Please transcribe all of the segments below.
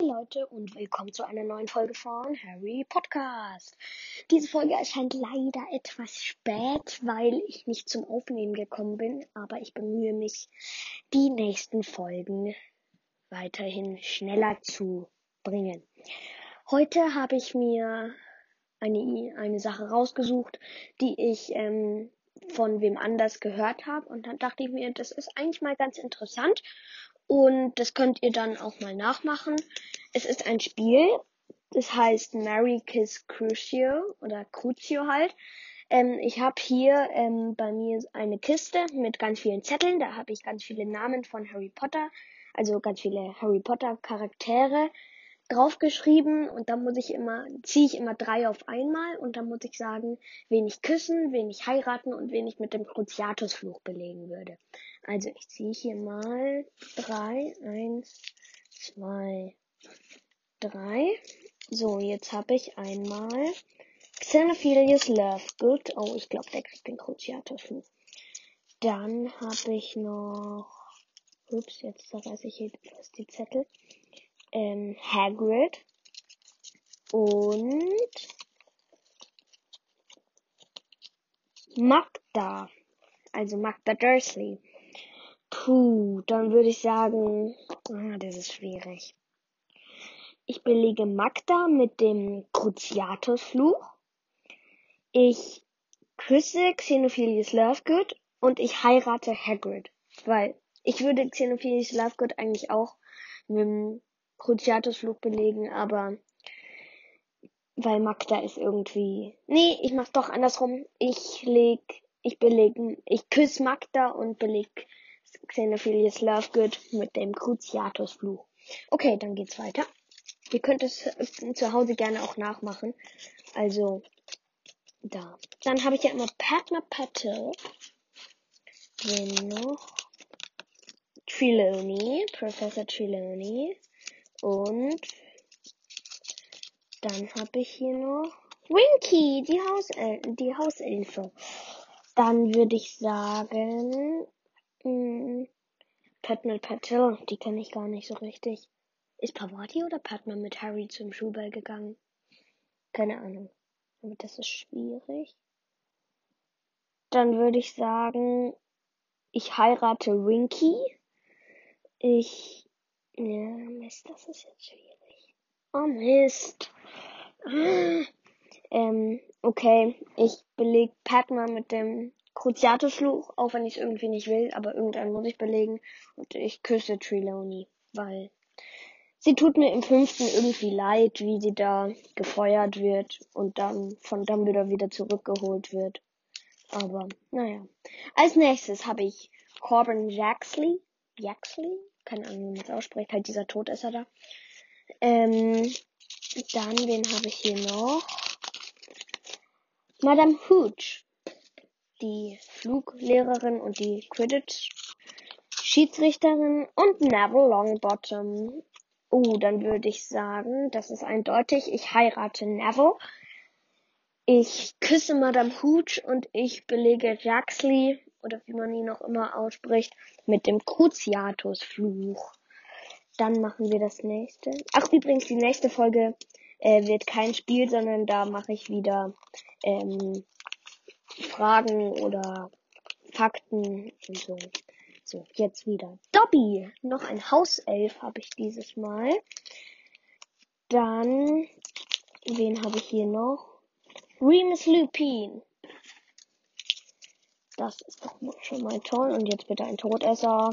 Leute und willkommen zu einer neuen Folge von Harry Podcast. Diese Folge erscheint leider etwas spät, weil ich nicht zum Aufnehmen gekommen bin, aber ich bemühe mich, die nächsten Folgen weiterhin schneller zu bringen. Heute habe ich mir eine, eine Sache rausgesucht, die ich ähm, von wem anders gehört habe und dann dachte ich mir, das ist eigentlich mal ganz interessant und das könnt ihr dann auch mal nachmachen. Es ist ein Spiel. Das heißt Mary Kiss Crucio oder Crucio halt. Ähm, ich habe hier ähm, bei mir eine Kiste mit ganz vielen Zetteln. Da habe ich ganz viele Namen von Harry Potter, also ganz viele Harry Potter Charaktere draufgeschrieben und dann muss ich immer, ziehe ich immer drei auf einmal und dann muss ich sagen, wen ich küssen, wen ich heiraten und wen ich mit dem Cruciatus-Fluch belegen würde. Also ich ziehe hier mal drei, eins, zwei, drei. So, jetzt habe ich einmal Xenophilius Lovegood. Oh, ich glaube, der kriegt den Cruciatus-Fluch. Dann habe ich noch, ups, jetzt zerreiße ich hier fast die Zettel ähm, Hagrid und Magda, also Magda Dursley. Puh, dann würde ich sagen, ah, das ist schwierig. Ich belege Magda mit dem Cruciatus-Fluch. Ich küsse Xenophilius Lovegood und ich heirate Hagrid. Weil ich würde Xenophilius Lovegood eigentlich auch mit dem Cruciatus-Fluch belegen, aber weil Magda ist irgendwie. Nee, ich mach's doch andersrum. Ich leg, ich belege, ich küsse Magda und beleg Xenophilius Lovegood mit dem Cruciatus-Fluch. Okay, dann geht's weiter. Ihr könnt es zu Hause gerne auch nachmachen. Also, da. Dann habe ich ja immer Padma Patel. Wen noch? Trelawney, Professor Trelawney. Und dann habe ich hier noch Winky, die, Hausel die Hauselfe. Dann würde ich sagen, mh, hm, Padma Patil, die kenne ich gar nicht so richtig. Ist Pavati oder Padma mit Harry zum Schulball gegangen? Keine Ahnung. Aber das ist schwierig. Dann würde ich sagen, ich heirate Winky. Ich ja, Mist, das ist jetzt schwierig. Oh Mist. Ah. Ähm, okay, ich beleg Padma mit dem Cruciatus-Fluch, auch wenn ich es irgendwie nicht will, aber irgendeinen muss ich belegen. Und ich küsse Trelawney, weil sie tut mir im fünften irgendwie leid, wie sie da gefeuert wird und dann von Dumbledore wieder zurückgeholt wird. Aber, naja. Als nächstes habe ich Corbin Jaxley. Jaxley? Keine Ahnung, wie man das ausspricht, halt dieser Todesser da. Ähm, dann, wen habe ich hier noch? Madame Hooch, die Fluglehrerin und die Quidditch-Schiedsrichterin und Neville Longbottom. Oh, dann würde ich sagen, das ist eindeutig, ich heirate Neville. Ich küsse Madame Hooch und ich belege Jaxley oder wie man ihn noch immer ausspricht, mit dem Cruciatus-Fluch. Dann machen wir das nächste. Ach, übrigens, die nächste Folge äh, wird kein Spiel, sondern da mache ich wieder ähm, Fragen oder Fakten und so. So, jetzt wieder. Dobby! Noch ein Hauself habe ich dieses Mal. Dann, wen habe ich hier noch? Remus Lupin. Das ist doch schon mal toll. Und jetzt bitte ein Todesser.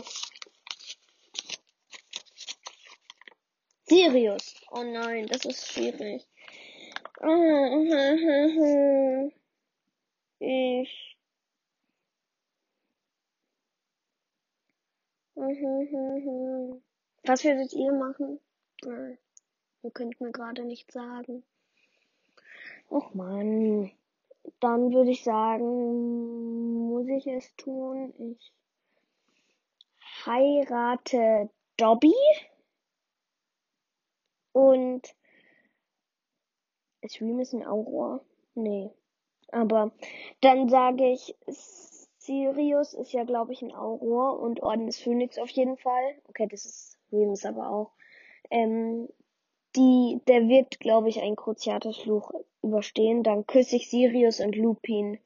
Sirius. Oh nein, das ist schwierig. Ich. Was würdet ihr machen? Ihr könnt mir gerade nicht sagen. Och man dann würde ich sagen, muss ich es tun. Ich heirate Dobby und ist Remus ein Auror? Nee. Aber dann sage ich, Sirius ist ja, glaube ich, ein Auror und Orden des Phönix auf jeden Fall. Okay, das ist Remus aber auch. Ähm, die, der wird, glaube ich, einen Cruciatus-Fluch überstehen. Dann küsse ich Sirius und Lupin.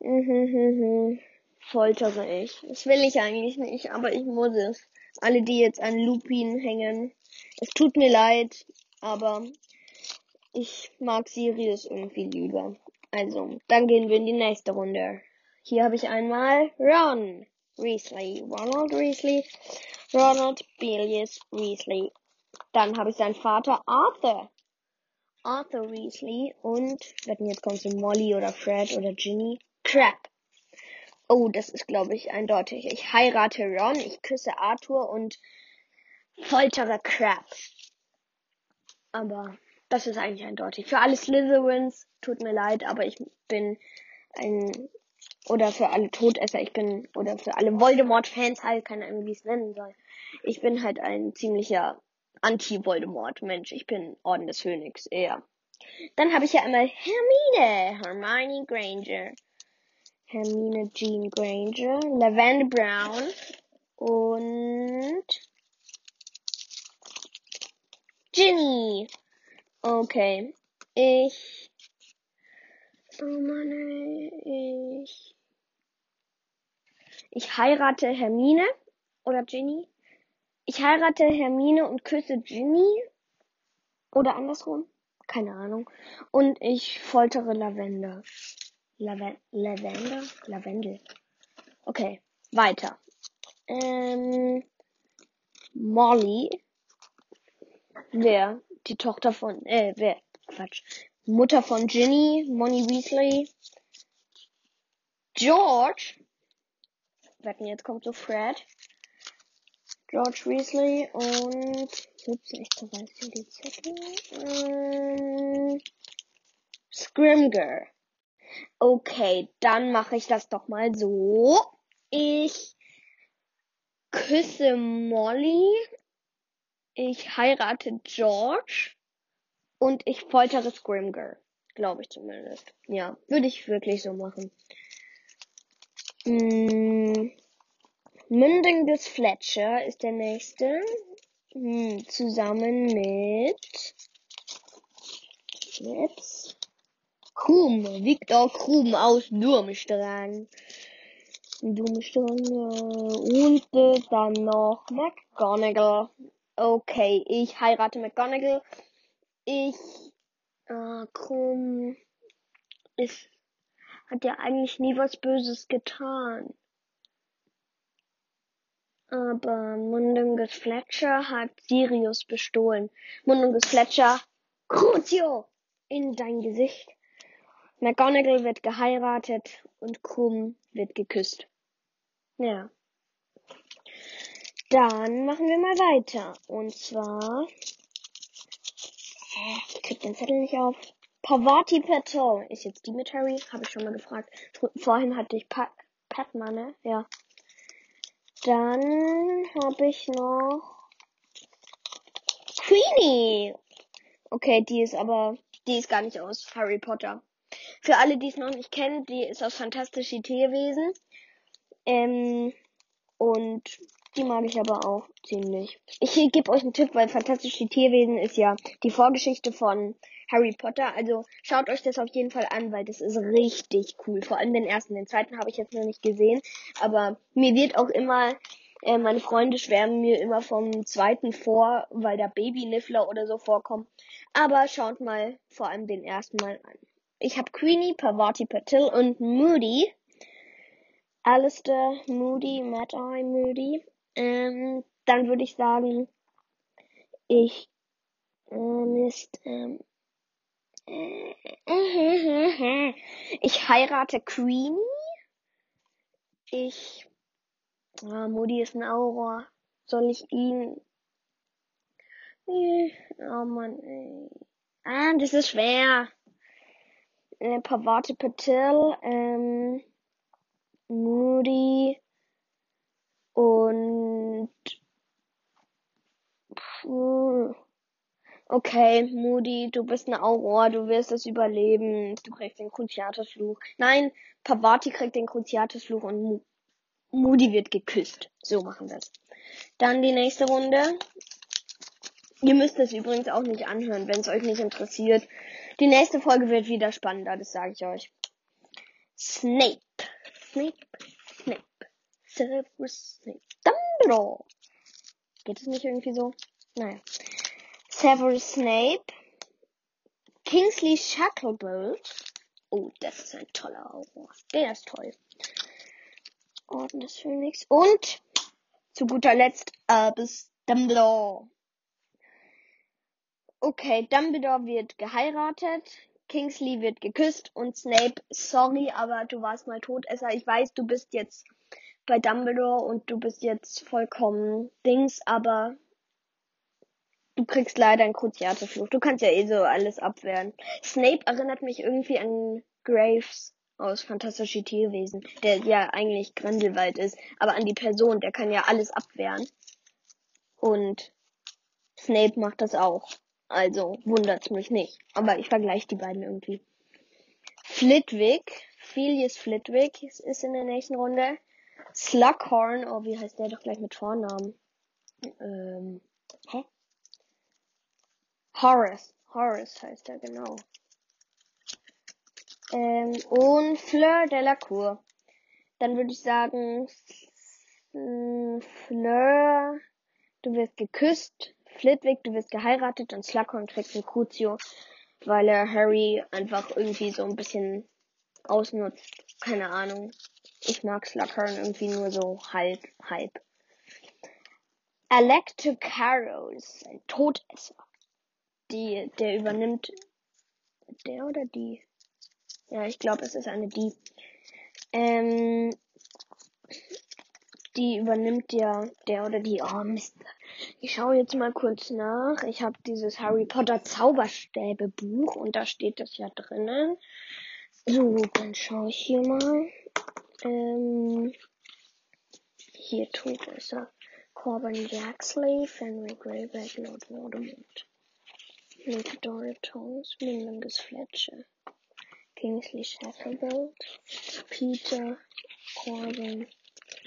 Foltere ich. Das will ich eigentlich nicht, aber ich muss es. Alle, die jetzt an Lupin hängen. Es tut mir leid, aber ich mag Sirius irgendwie lieber. Also, dann gehen wir in die nächste Runde. Hier habe ich einmal Ron Weasley, Ronald Weasley, Ronald Bilius Weasley. Dann habe ich seinen Vater Arthur. Arthur Weasley und, wetten jetzt kommt so Molly oder Fred oder Ginny. Crap. Oh, das ist glaube ich eindeutig. Ich heirate Ron, ich küsse Arthur und foltere Crap. Aber das ist eigentlich eindeutig. Für alle Slytherins, tut mir leid, aber ich bin ein, oder für alle Todesser, ich bin, oder für alle Voldemort-Fans halt, keine Ahnung, wie ich es nennen soll. Ich bin halt ein ziemlicher Anti-Voldemort-Mensch. Ich bin Orden des Phönix, eher. Dann habe ich ja einmal Hermine, Hermione Granger. Hermine Jean Granger, Lavender Brown und Ginny. Okay. Ich. Oh Mann, ich. Ich heirate Hermine oder Ginny. Ich heirate Hermine und küsse Ginny. Oder andersrum. Keine Ahnung. Und ich foltere Lavender. Laven Lavender? Lavendel. Okay, weiter. Ähm, Molly. Wer? die Tochter von, äh, wer, Quatsch, Mutter von Ginny, Money Weasley, George, wetten, jetzt kommt so Fred, George Weasley und, ups, ich zerreiß hier die Zettel, ähm, Scrimger. Okay, dann mache ich das doch mal so. Ich küsse Molly ich heirate George und ich foltere Scrimger. Glaube ich zumindest. Ja, würde ich wirklich so machen. Hm, Münding des Fletcher ist der nächste. Hm, zusammen mit jetzt Krum, Victor Krum aus Durmstrang. Durmstrang und dann noch McGonagall Okay, ich heirate McGonagall. Ich, äh, Krumm ist, hat ja eigentlich nie was Böses getan. Aber Mundungus Fletcher hat Sirius bestohlen. Mundungus Fletcher, Crucio, in dein Gesicht. McGonagall wird geheiratet und Krumm wird geküsst. Ja. Dann machen wir mal weiter. Und zwar. Ich krieg den Zettel nicht auf. Pavati Patel. Ist jetzt die mit? Habe ich schon mal gefragt. Vorhin hatte ich Pat Padma, ne? Ja. Dann habe ich noch Queenie. Okay, die ist aber, die ist gar nicht aus Harry Potter. Für alle, die es noch nicht kennen, die ist aus Fantastische Tierwesen. Ähm, und die mag ich aber auch ziemlich. Ich gebe euch einen Tipp, weil Fantastische Tierwesen ist ja die Vorgeschichte von Harry Potter. Also schaut euch das auf jeden Fall an, weil das ist richtig cool. Vor allem den ersten. Den zweiten habe ich jetzt noch nicht gesehen. Aber mir wird auch immer, äh, meine Freunde schwärmen mir immer vom zweiten vor, weil da Baby-Niffler oder so vorkommen. Aber schaut mal vor allem den ersten mal an. Ich habe Queenie, Pavati Patil und Moody. Alistair Moody, Mad Eye Moody. Ähm, dann würde ich sagen, ich ähm, ist, ähm, äh, ich heirate Queenie. Ich, ah, Moody ist ein Auror. Soll ich ihn, äh, oh man, ey. ah, das ist schwer. Äh, Pavati Patil, ähm, Moody, und okay, Moody, du bist eine Aurora, du wirst es überleben. Du kriegst den Cruciatus-Fluch. Nein, Pavati kriegt den Cruciatus-Fluch und Moody wird geküsst. So machen wir es. Dann die nächste Runde. Ihr müsst es übrigens auch nicht anhören, wenn es euch nicht interessiert. Die nächste Folge wird wieder spannender, das sage ich euch. Snape. Snape. Snape. Severus Snape. Dumbledore. Geht es nicht irgendwie so? Naja. Severus Snape. Kingsley Shacklebolt. Oh, das ist ein toller Aurora. Der ist toll. Orden des Phönix. Und zu guter Letzt Albus Dumbledore. Okay, Dumbledore wird geheiratet, Kingsley wird geküsst und Snape, sorry, aber du warst mal Todesser. Ich weiß, du bist jetzt bei Dumbledore und du bist jetzt vollkommen Dings, aber du kriegst leider einen Cruciate-Fluch. Du kannst ja eh so alles abwehren. Snape erinnert mich irgendwie an Graves aus Fantastische Tierwesen, der ja eigentlich Grindelwald ist, aber an die Person, der kann ja alles abwehren. Und Snape macht das auch. Also wundert's mich nicht. Aber ich vergleiche die beiden irgendwie. Flitwick, Filius Flitwick ist in der nächsten Runde. Slughorn, oh, wie heißt der doch gleich mit Vornamen? Ähm, hä? Horace. Horace heißt er, genau. Ähm, und Fleur de la Cour. Dann würde ich sagen, Fleur, du wirst geküsst Flitwick, du wirst geheiratet und Slughorn kriegt ein Crucio, weil er Harry einfach irgendwie so ein bisschen ausnutzt. Keine Ahnung. Ich mag Slughorn irgendwie nur so halb, halb. Electocaro ist ein Todesser. Die, der übernimmt, der oder die? Ja, ich glaube, es ist eine die. Ähm, die übernimmt ja der oder die. Oh Mist. Ich schaue jetzt mal kurz nach. Ich habe dieses Harry Potter Zauberstäbe Buch und da steht das ja drinnen. So, dann schaue ich hier mal. Ähm, hier tut es er. Corbin Jaxley, Fenrir Greyback, Lord Voldemort. Nick Doritos, Mingus Fletcher. Kingsley Shacklebolt, Peter, Corbin,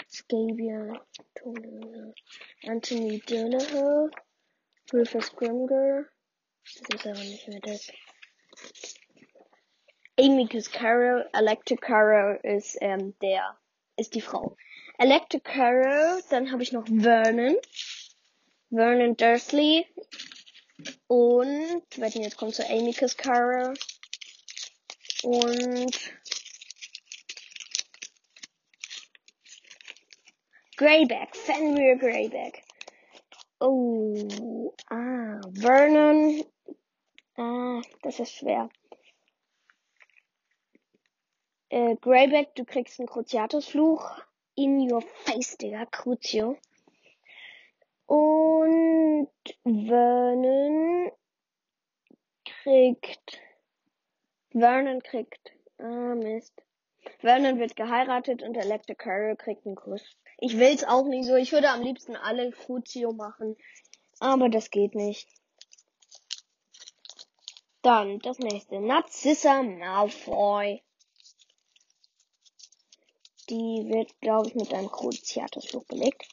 Scabia, Anthony Donahoe, Rufus Grimger, das ist aber nicht mehr das. Amy Caro, Electra Caro ist ähm, der, ist die Frau. Electra Caro, dann habe ich noch Vernon, Vernon Dursley und, wetten, jetzt kommt zu Amy Caro und Greyback, Fenrir Greyback. Oh, ah, Vernon. Ah, das ist schwer. Äh, Greyback, du kriegst einen Cruciatus-Fluch. In your face, Digga, Crucio. Und Vernon kriegt. Vernon kriegt. Ah, Mist. Vernon wird geheiratet und Electra Carroll kriegt einen Kuss. Ich will's auch nicht so. Ich würde am liebsten alle Crucio machen. Aber das geht nicht. Dann das nächste. Narcissa Malfoy. Die wird, glaube ich, mit einem Cruciatusfluch belegt.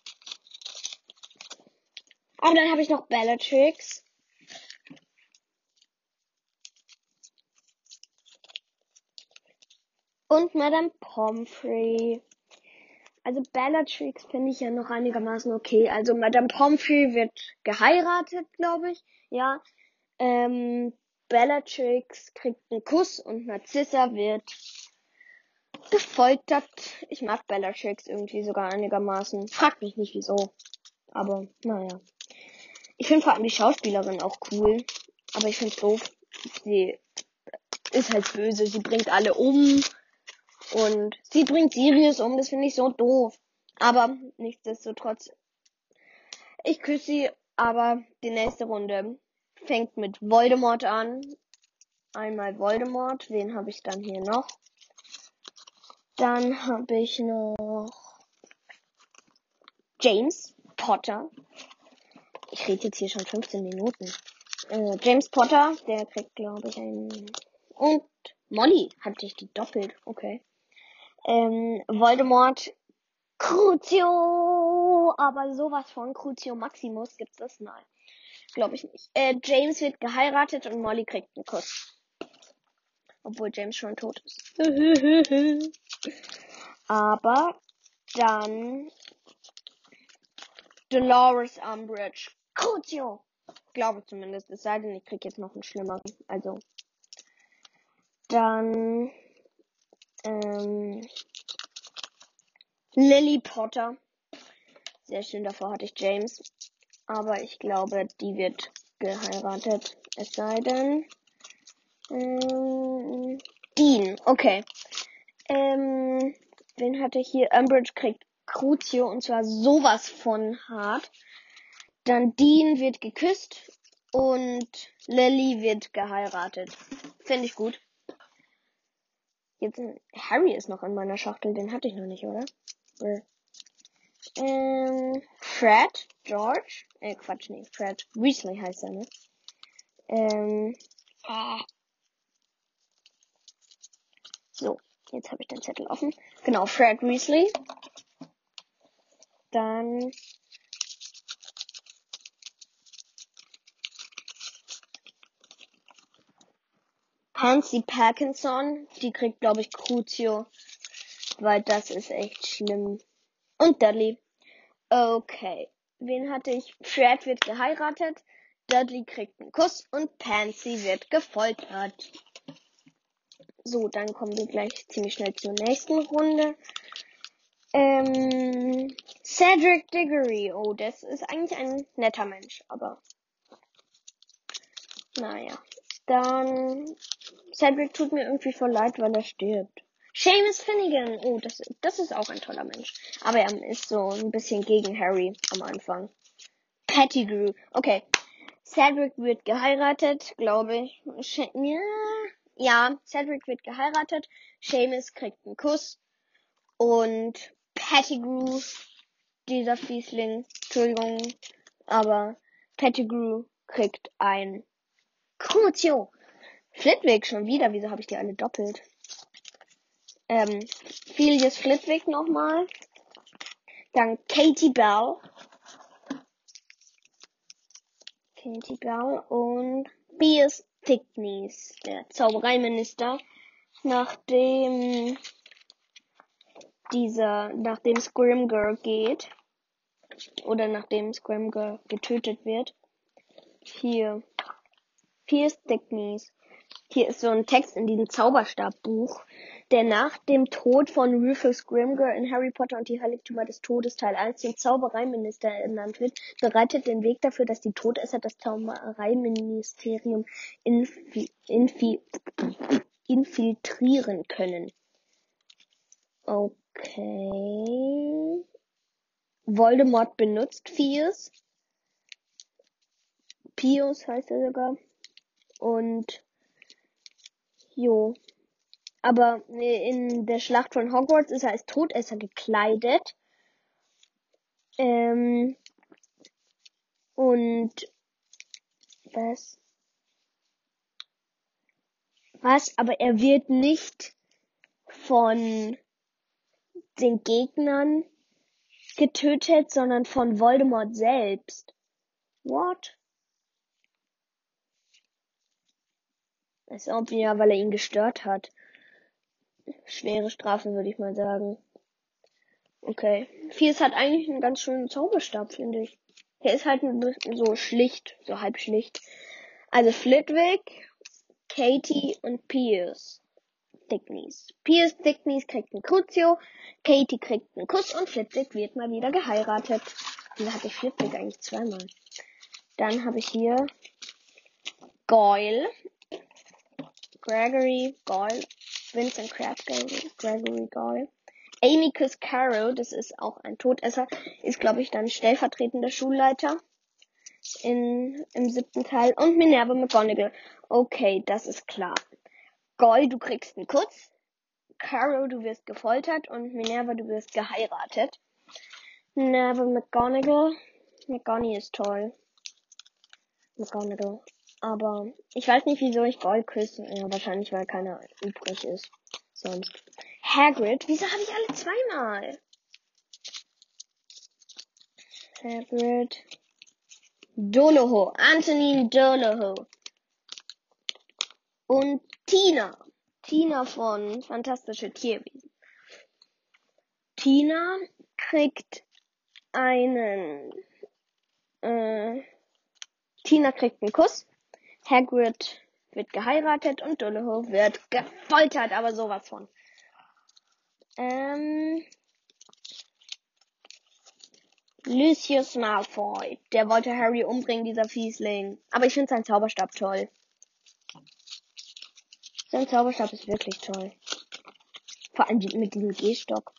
Aber dann habe ich noch Bellatrix. Und Madame Pomfrey. Also Bellatrix finde ich ja noch einigermaßen okay. Also Madame Pomfrey wird geheiratet, glaube ich. Ja. Ähm, Bellatrix kriegt einen Kuss und Narcissa wird gefoltert. Ich mag Bellatrix irgendwie sogar einigermaßen. Fragt mich nicht wieso. Aber naja. Ich finde vor allem die Schauspielerin auch cool. Aber ich finde es doof. Sie ist halt böse. Sie bringt alle um. Und sie bringt Sirius um, das finde ich so doof. Aber nichtsdestotrotz, ich küsse sie, aber die nächste Runde fängt mit Voldemort an. Einmal Voldemort, wen habe ich dann hier noch? Dann habe ich noch James Potter. Ich rede jetzt hier schon 15 Minuten. Äh, James Potter, der kriegt, glaube ich, einen. Und Molly hatte ich die doppelt. Okay ähm, Voldemort Crucio, aber sowas von Crucio Maximus gibt's das mal. Glaube ich nicht. Äh, James wird geheiratet und Molly kriegt einen Kuss. Obwohl James schon tot ist. Aber dann Dolores Umbridge. Crucio. Glaube zumindest. Es sei denn, ich krieg jetzt noch einen schlimmeren. Also. Dann ähm, Lily Potter. Sehr schön, davor hatte ich James. Aber ich glaube, die wird geheiratet. Es sei denn. Ähm, Dean, okay. Ähm, wen hatte ich hier? Umbridge kriegt Crucio und zwar sowas von hart. Dann Dean wird geküsst und Lily wird geheiratet. Finde ich gut. Jetzt, Harry ist noch in meiner Schachtel, den hatte ich noch nicht, oder? Ähm, Fred, George, äh, Quatsch, nee, Fred Weasley heißt er, ne? Ähm, ah. So, jetzt habe ich den Zettel offen. Genau, Fred Weasley. Dann Pansy Parkinson, die kriegt, glaube ich, Crucio, weil das ist echt schlimm. Und Dudley. Okay. Wen hatte ich? Fred wird geheiratet, Dudley kriegt einen Kuss und Pansy wird gefoltert. So, dann kommen wir gleich ziemlich schnell zur nächsten Runde. Ähm, Cedric Diggory. Oh, das ist eigentlich ein netter Mensch, aber naja. Dann Cedric tut mir irgendwie voll leid, weil er stirbt. Seamus Finnegan. Oh, das, das ist auch ein toller Mensch. Aber er ist so ein bisschen gegen Harry am Anfang. Pettigrew. Okay. Cedric wird geheiratet, glaube ich. Ja, ja, Cedric wird geheiratet. Seamus kriegt einen Kuss. Und Pettigrew, dieser Fiesling, Entschuldigung, aber Pettigrew kriegt ein Crucio. Flitwick schon wieder. Wieso habe ich die alle doppelt? Ähm, Filius Flitwick nochmal. Dann Katie Bell. Katie Bell und Bias Thickneys, der Zaubereiminister, nachdem dieser, nachdem Scrimger geht, oder nachdem Scrimger getötet wird. Hier Pierce Thickness. Hier ist so ein Text in diesem Zauberstabbuch, der nach dem Tod von Rufus Grimger in Harry Potter und die Heiligtümer des Todes Teil 1 zum Zaubereiminister ernannt wird, bereitet den Weg dafür, dass die Todesser das Zaubereiministerium infi infi infiltrieren können. Okay. Voldemort benutzt Pius. Pius heißt er sogar. Und jo. Aber in der Schlacht von Hogwarts ist er als Todesser gekleidet. Ähm, und was? Was? Aber er wird nicht von den Gegnern getötet, sondern von Voldemort selbst. What? Ist ob ja, weil er ihn gestört hat. Schwere Strafe, würde ich mal sagen. Okay. Fies hat eigentlich einen ganz schönen Zauberstab, finde ich. Er ist halt so schlicht, so halb schlicht. Also Flitwick, Katie und Pierce. Thickneys. Pierce Thickneys kriegt einen Crucio, Katie kriegt einen Kuss und Flitwick wird mal wieder geheiratet. Wieso hatte ich Flitwick eigentlich zweimal? Dann habe ich hier Goyle. Gregory Goyle, Vincent Crabbe, Gregory Goyle. Amicus Carroll, das ist auch ein Todesser, ist glaube ich dann stellvertretender Schulleiter in, im siebten Teil. Und Minerva McGonagall. Okay, das ist klar. Goyle, du kriegst einen Kuss. Carroll, du wirst gefoltert. Und Minerva, du wirst geheiratet. Minerva McGonagall. McGonagall ist toll. McGonagall. Aber ich weiß nicht, wieso ich Gold küsse. Ja, wahrscheinlich, weil keiner übrig ist. Sonst. Hagrid? Wieso habe ich alle zweimal? Hagrid. Dolohov, Antonin Dolohov. Und Tina. Tina von Fantastische Tierwesen. Tina kriegt einen, äh, Tina kriegt einen Kuss. Hagrid wird geheiratet und Dolohov wird gefoltert, aber sowas von. Ähm, Lucius Malfoy. Der wollte Harry umbringen, dieser Fiesling. Aber ich finde seinen Zauberstab toll. Sein Zauberstab ist wirklich toll. Vor allem mit diesem Gehstock.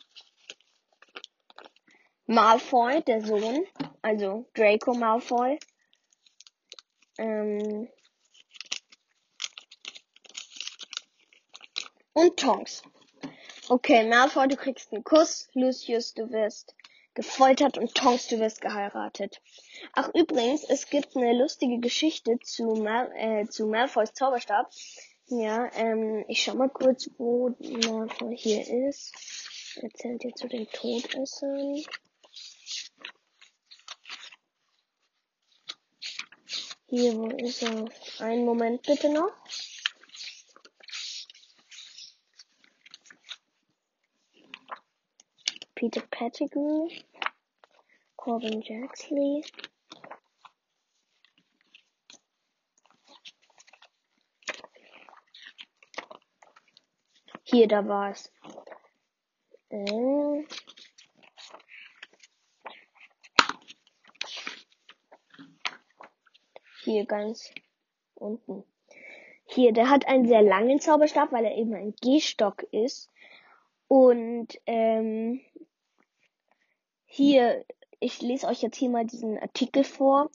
Malfoy, der Sohn, also Draco Malfoy. Ähm und Tonks. Okay, Malfoy, du kriegst einen Kuss. Lucius, du wirst gefoltert und Tonks, du wirst geheiratet. Ach übrigens, es gibt eine lustige Geschichte zu, Mal äh, zu Malfoys Zauberstab. Ja, ähm, ich schau mal kurz, wo Malfoy hier ist. Erzählt ihr zu den Todessern. Hier, wo ist er? Einen Moment bitte noch. Peter Pettigrew, Corbin Jaxley. Hier, da war's. Äh. Hier ganz unten. Hier, der hat einen sehr langen Zauberstab, weil er eben ein Gehstock ist. Und ähm, hier, ich lese euch jetzt hier mal diesen Artikel vor.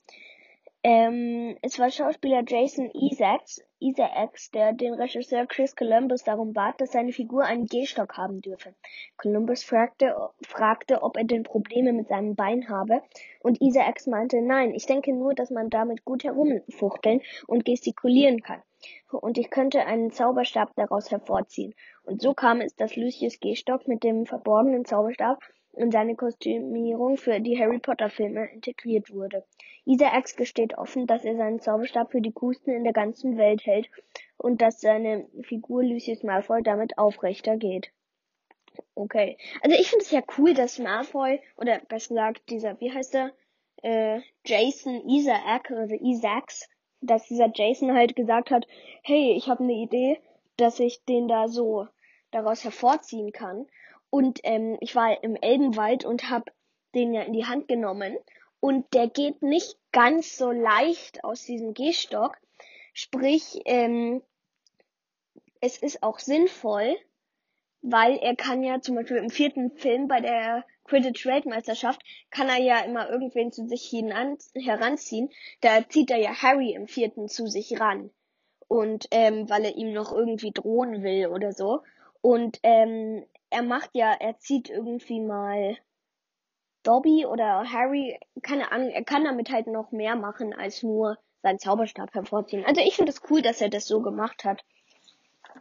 Ähm, es war Schauspieler Jason Isaacs, Isaacs, der den Regisseur Chris Columbus darum bat, dass seine Figur einen Gehstock haben dürfe. Columbus fragte, fragte, ob er denn Probleme mit seinem Bein habe, und Isaacs meinte, nein, ich denke nur, dass man damit gut herumfuchteln und gestikulieren kann. Und ich könnte einen Zauberstab daraus hervorziehen. Und so kam es, dass Lucius Gehstock mit dem verborgenen Zauberstab in seine Kostümierung für die Harry Potter Filme integriert wurde. Isaacs gesteht offen, dass er seinen Zauberstab für die coolsten in der ganzen Welt hält und dass seine Figur Lucius Malfoy damit aufrechter geht. Okay. Also ich finde es ja cool, dass Malfoy, oder besser gesagt, dieser, wie heißt er? Äh, Jason Isaac oder Isaacs, dass dieser Jason halt gesagt hat, hey, ich habe eine Idee, dass ich den da so daraus hervorziehen kann. Und ähm, ich war im Elbenwald und habe den ja in die Hand genommen. Und der geht nicht ganz so leicht aus diesem Gehstock. Sprich, ähm, es ist auch sinnvoll, weil er kann ja zum Beispiel im vierten Film bei der Quidditch-Weltmeisterschaft kann er ja immer irgendwen zu sich hinan heranziehen. Da zieht er ja Harry im vierten zu sich ran. Und ähm, weil er ihm noch irgendwie drohen will oder so. Und ähm, er macht ja, er zieht irgendwie mal Dobby oder Harry, keine Ahnung, er kann damit halt noch mehr machen als nur seinen Zauberstab hervorziehen. Also ich finde es das cool, dass er das so gemacht hat.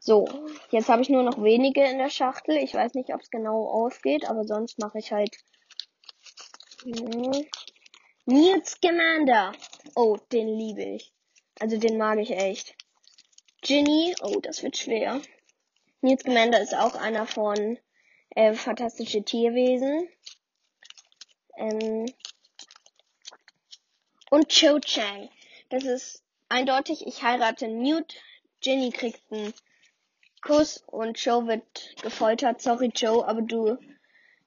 So, jetzt habe ich nur noch wenige in der Schachtel. Ich weiß nicht, ob es genau ausgeht, aber sonst mache ich halt. Hm. Newt Scamander. Oh, den liebe ich. Also den mag ich echt. Ginny. Oh, das wird schwer. Newt Scamander ist auch einer von äh, Fantastische Tierwesen. Ähm, und Cho Chang. Das ist eindeutig, ich heirate Newt. Ginny kriegt einen Kuss und Joe wird gefoltert. Sorry Joe, aber du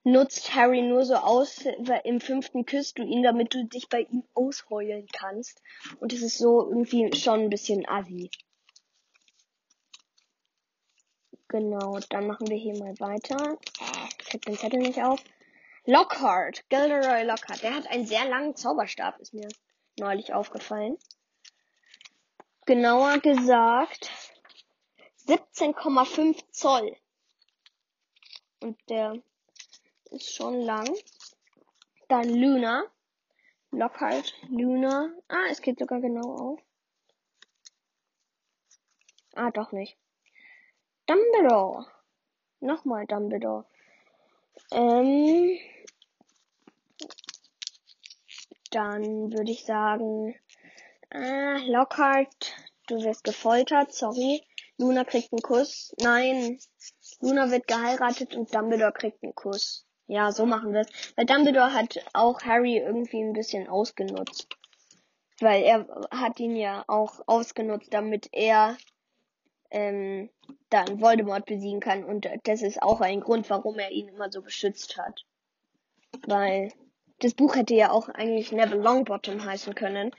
nutzt Harry nur so aus, weil im fünften küsst du ihn, damit du dich bei ihm ausheulen kannst. Und es ist so irgendwie schon ein bisschen assi. Genau, dann machen wir hier mal weiter. Ich hab den Zettel nicht auf. Lockhart, Gilderoy Lockhart. Der hat einen sehr langen Zauberstab, ist mir neulich aufgefallen. Genauer gesagt 17,5 Zoll. Und der ist schon lang. Dann Luna. Lockhart, Luna. Ah, es geht sogar genau auf. Ah, doch nicht. Dumbledore. Nochmal Dumbledore. Ähm. dann würde ich sagen, äh, Lockhart, du wirst gefoltert, sorry. Luna kriegt einen Kuss. Nein, Luna wird geheiratet und Dumbledore kriegt einen Kuss. Ja, so machen wir es. Weil Dumbledore hat auch Harry irgendwie ein bisschen ausgenutzt. Weil er hat ihn ja auch ausgenutzt, damit er ähm, dann Voldemort besiegen kann. Und das ist auch ein Grund, warum er ihn immer so beschützt hat. Weil das Buch hätte ja auch eigentlich Neville Longbottom heißen können.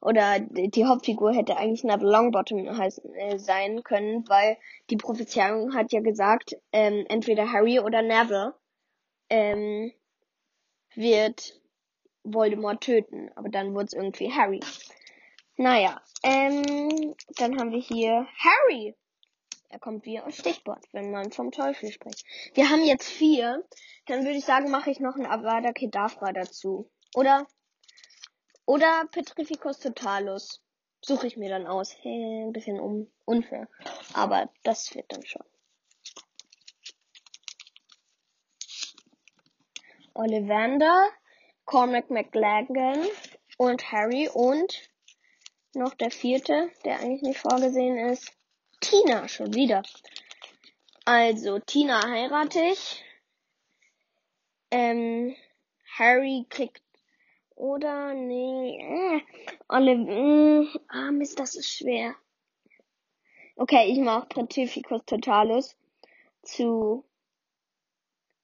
Oder die Hauptfigur hätte eigentlich Neville Longbottom heißen, äh, sein können, weil die Prophezeiung hat ja gesagt, ähm, entweder Harry oder Neville ähm, wird Voldemort töten. Aber dann wurde es irgendwie Harry. Naja, ähm, dann haben wir hier Harry. Er kommt wie aus Stichwort, wenn man vom Teufel spricht. Wir haben jetzt vier. Dann würde ich sagen, mache ich noch ein Avada Kedavra dazu. Oder? Oder Petrificus Totalus. Suche ich mir dann aus. Hey, ein bisschen un unfair. Aber das wird dann schon. Ollivander, Cormac McLagan und Harry und noch der vierte, der eigentlich nicht vorgesehen ist. Tina, schon wieder. Also, Tina heirate ich. Ähm, Harry kriegt oder nee, äh, Olive, äh, ah Mist, das ist schwer. Okay, ich mach Pratificus Totalus zu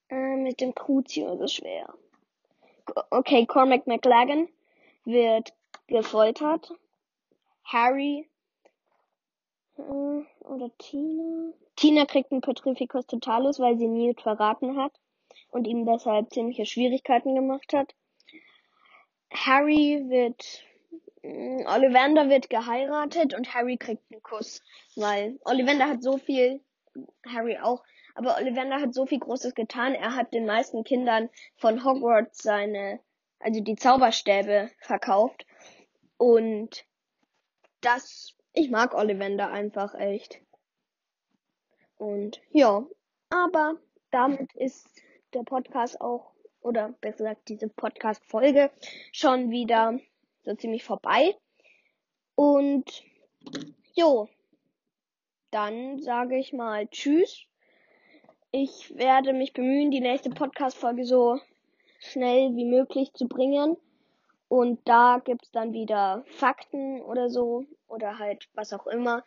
äh, mit dem Crucio, so schwer. Okay, Cormac McLagan wird gefoltert. Harry äh, oder Tina. Tina kriegt einen Petrificus Totalus, weil sie Newt verraten hat und ihm deshalb ziemliche Schwierigkeiten gemacht hat. Harry wird äh, Ollivander wird geheiratet und Harry kriegt einen Kuss, weil Ollivander hat so viel, Harry auch, aber Ollivander hat so viel Großes getan. Er hat den meisten Kindern von Hogwarts seine, also die Zauberstäbe verkauft und das ich mag Ollivander einfach echt. Und ja, aber damit ist der Podcast auch, oder besser gesagt diese Podcast-Folge schon wieder so ziemlich vorbei. Und jo, dann sage ich mal Tschüss. Ich werde mich bemühen, die nächste Podcast-Folge so schnell wie möglich zu bringen. Und da gibt's dann wieder Fakten oder so oder halt was auch immer.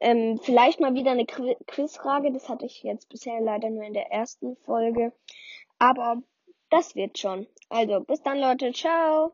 Ähm, vielleicht mal wieder eine Quizfrage. Das hatte ich jetzt bisher leider nur in der ersten Folge. Aber das wird schon. Also bis dann Leute. Ciao.